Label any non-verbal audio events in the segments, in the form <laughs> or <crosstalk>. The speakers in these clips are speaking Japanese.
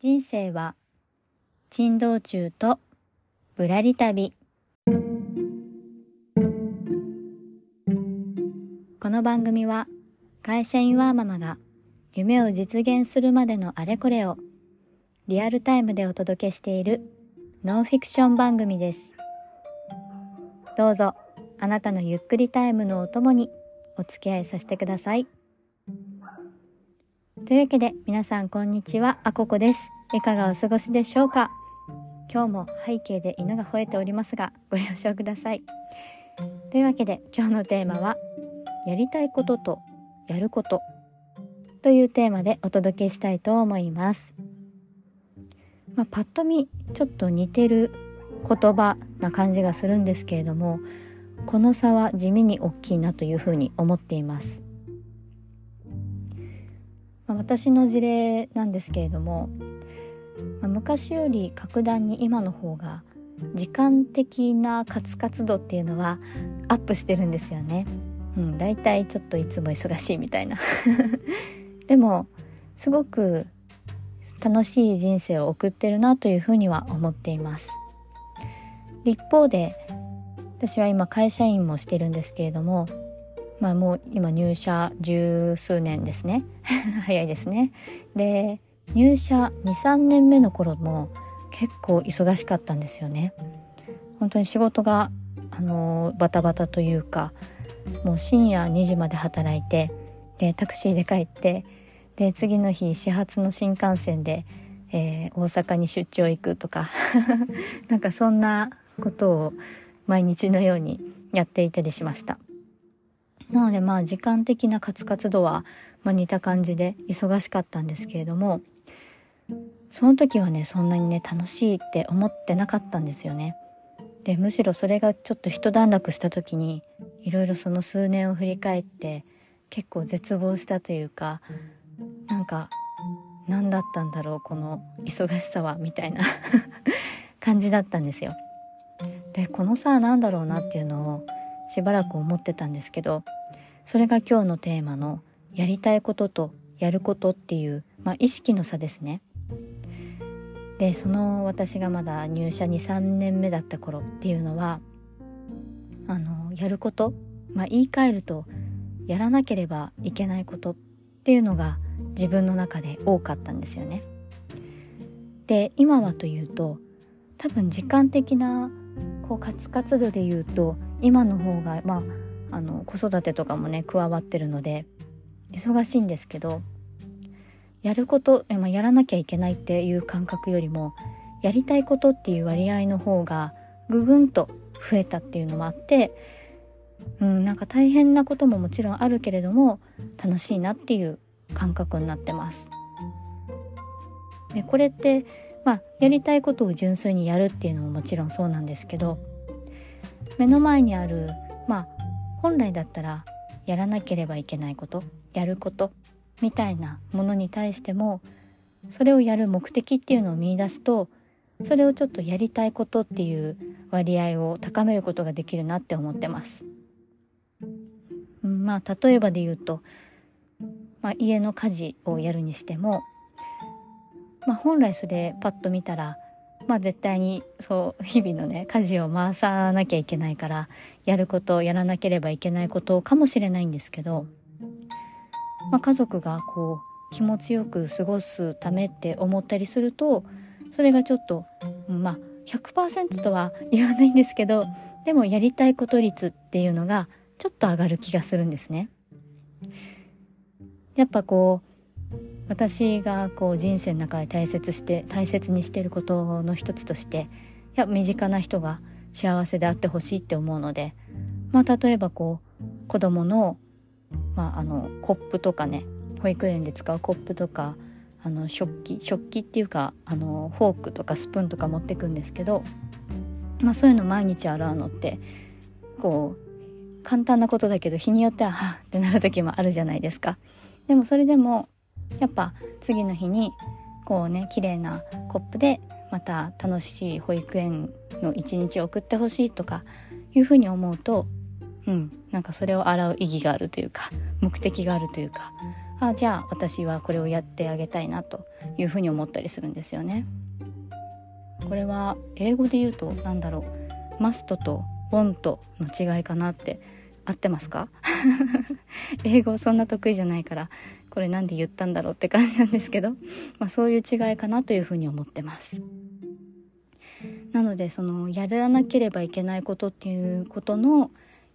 人生は珍道中とぶらり旅この番組は会社員ワーママが夢を実現するまでのあれこれをリアルタイムでお届けしているノンフィクション番組ですどうぞあなたのゆっくりタイムのお供にお付き合いさせてください。というわけで皆さんこんにちはあここです。いかがお過ごしでしょうか？今日も背景で犬が吠えておりますがご了承ください。というわけで今日のテーマはやりたいこととやること。というテーマでお届けしたいと思います。まあ、パッと見ちょっと似てる言葉な感じがするんですけれどもこの差は地味に大きいなというふうに思っています。まあ、私の事例なんですけれども、まあ、昔より格段に今の方が時間的な活活度っていうのはアップしてるんですよね。うん、だいたいちょっといつも忙しいみたいな <laughs> でもすごく楽しい人生を送ってるなというふうには思っています一方で私は今会社員もしてるんですけれどもまあもう今入社十数年ですね。<laughs> 早いですね。で入社23年目の頃も結構忙しかったんですよね。本当に仕事があのバタバタというかもう深夜2時まで働いてでタクシーで帰ってで次の日始発の新幹線で、えー、大阪に出張行くとか <laughs> なんかそんなことを毎日のようにやっていたりしました。なのでまあ時間的な活活度は、ま、似た感じで忙しかったんですけれどもその時はねそんなにね楽しいって思ってなかったんですよね。でむしろそれがちょっと一段落した時にいろいろその数年を振り返って結構絶望したというかなんか何だったんだろうこの忙しさはみたいな <laughs> 感じだったんですよ。でこのさ何だろうなっていうのをしばらく思ってたんですけどそれが今日のテーマのやりたいこととやることっていう、まあ、意識の差ですね。でその私がまだ入社23年目だった頃っていうのはあのやること、まあ、言い換えるとやらなければいけないことっていうのが自分の中で多かったんですよね。で今はというと多分時間的なこう活活度で言うと今の方がまああの子育てとかもね加わってるので忙しいんですけどやること、まあ、やらなきゃいけないっていう感覚よりもやりたいことっていう割合の方がぐぐんと増えたっていうのもあってうんなんか大変なことももちろんあるけれども楽しいなっていう感覚になってます。でこれってまあやりたいことを純粋にやるっていうのももちろんそうなんですけど目の前にあるまあ本来だったらやらなければいけないことやることみたいなものに対してもそれをやる目的っていうのを見いだすとそれをちょっとやりたいことっていう割合を高めることができるなって思ってます。まあ例えばで言うと、まあ、家の家事をやるにしても、まあ、本来それパッと見たらまあ絶対にそう日々のね家事を回さなきゃいけないからやることやらなければいけないことかもしれないんですけど、まあ、家族がこう気持ちよく過ごすためって思ったりするとそれがちょっとまあ100%とは言わないんですけどでもやりたいこと率っていうのがちょっと上がる気がするんですね。やっぱこう私がこう人生の中で大切して大切にしてることの一つとしていや身近な人が幸せであってほしいって思うので、まあ、例えばこう子供の,、まあ、あのコップとかね保育園で使うコップとかあの食器食器っていうかあのフォークとかスプーンとか持ってくんですけど、まあ、そういうの毎日洗うのってこう簡単なことだけど日によってははあってなる時もあるじゃないですか。でもそれでもやっぱ次の日にこうね綺麗なコップでまた楽しい保育園の一日を送ってほしいとかいうふうに思うとうんなんかそれを洗う意義があるというか目的があるというかあじゃあ私はこれをやってあげたいなというふうに思ったりするんですよね。これは英語で言うと何だろうマストとウォントの違いかなって合ってますか？<laughs> 英語そんな得意じゃないからこれなんで言ったんだろうって感じなんですけど、まあ、そういう違いかなというふうに思ってます。なのでそのやらなければいけないことっていうことの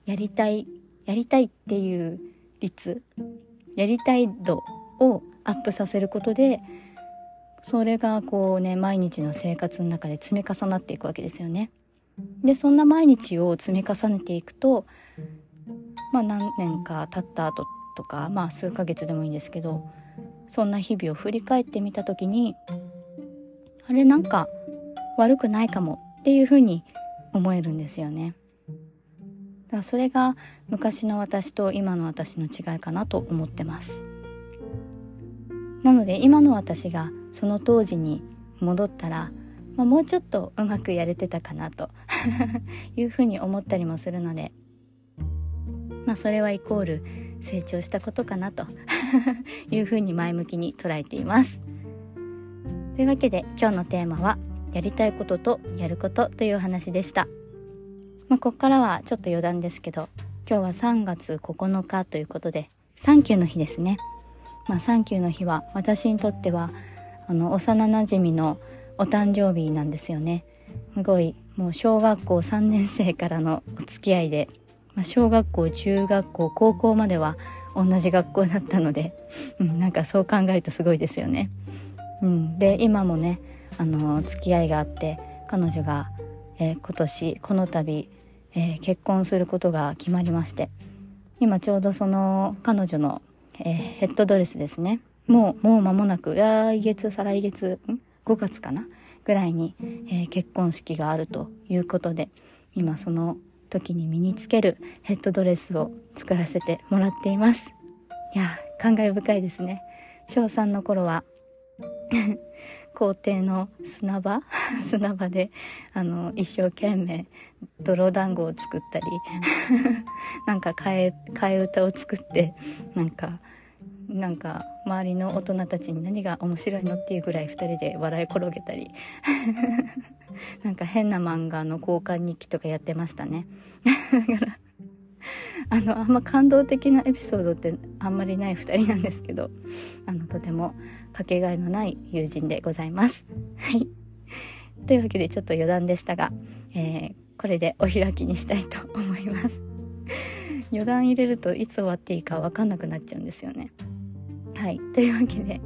やりたいやりたいっていう率やりたい度をアップさせることでそれがこうね毎日の生活の中で積み重なっていくわけですよね。でそんな毎日を積み重ねていくとまあ何年か経った後とかまあ数ヶ月でもいいんですけどそんな日々を振り返ってみた時にあれなんか悪くないかもっていうふうに思えるんですよね。だからそれが昔の私と今の私の違いかなと思ってます。なので今の私がその当時に戻ったら、まあ、もうちょっとうまくやれてたかなと <laughs> いうふうに思ったりもするのでまあそれはイコール成長したことかなと <laughs> いうふうに前向きに捉えています。というわけで今日のテーマはやりたいこととやることというお話でした。まあ、ここからはちょっと余談ですけど今日は3月9日ということでサンキューの日ですね。まあ、サンキューの日は私にとってはあの幼なじみのお誕生日なんですよね。すごいもう小学校3年生からのお付き合いでまあ、小学校中学校高校までは同じ学校だったので、<laughs> うん、なんかそう考えるとすごいですよね。うん、で今もねあの付き合いがあって彼女が、えー、今年この度、えー、結婚することが決まりまして今ちょうどその彼女の、えー、ヘッドドレスですね。もうもう間もなく来月再来月ん？5月かな？ぐらいに、え結婚式があるということで今その時に身につけるヘッドドレスを作らせてもらっています。いや感慨深いですね。小3の頃は <laughs> 校庭の砂場？<laughs> 砂場であの一生懸命泥団子を作ったり <laughs> なんか替え替え歌を作ってなんかなんか周りの大人たちに何が面白いのっていうぐらい2人で笑い転げたり <laughs> なんか変な漫画の交換日記とかやってましたね <laughs> だからあのあんま感動的なエピソードってあんまりない2人なんですけどあのとてもかけがえのない友人でございます。<laughs> はいというわけでちょっと余談でしたが、えー、これでお開きにしたいと思います。余談入れるといつ終わっていいか分かんなくなっちゃうんですよね。はい。<laughs> というわけで、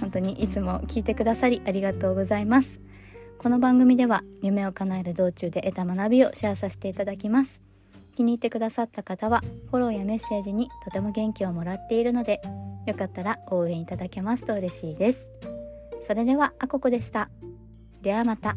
本当にいつも聞いてくださりありがとうございます。この番組では夢を叶える道中で得た学びをシェアさせていただきます。気に入ってくださった方はフォローやメッセージにとても元気をもらっているので、よかったら応援いただけますと嬉しいです。それでは、あここでした。ではまた。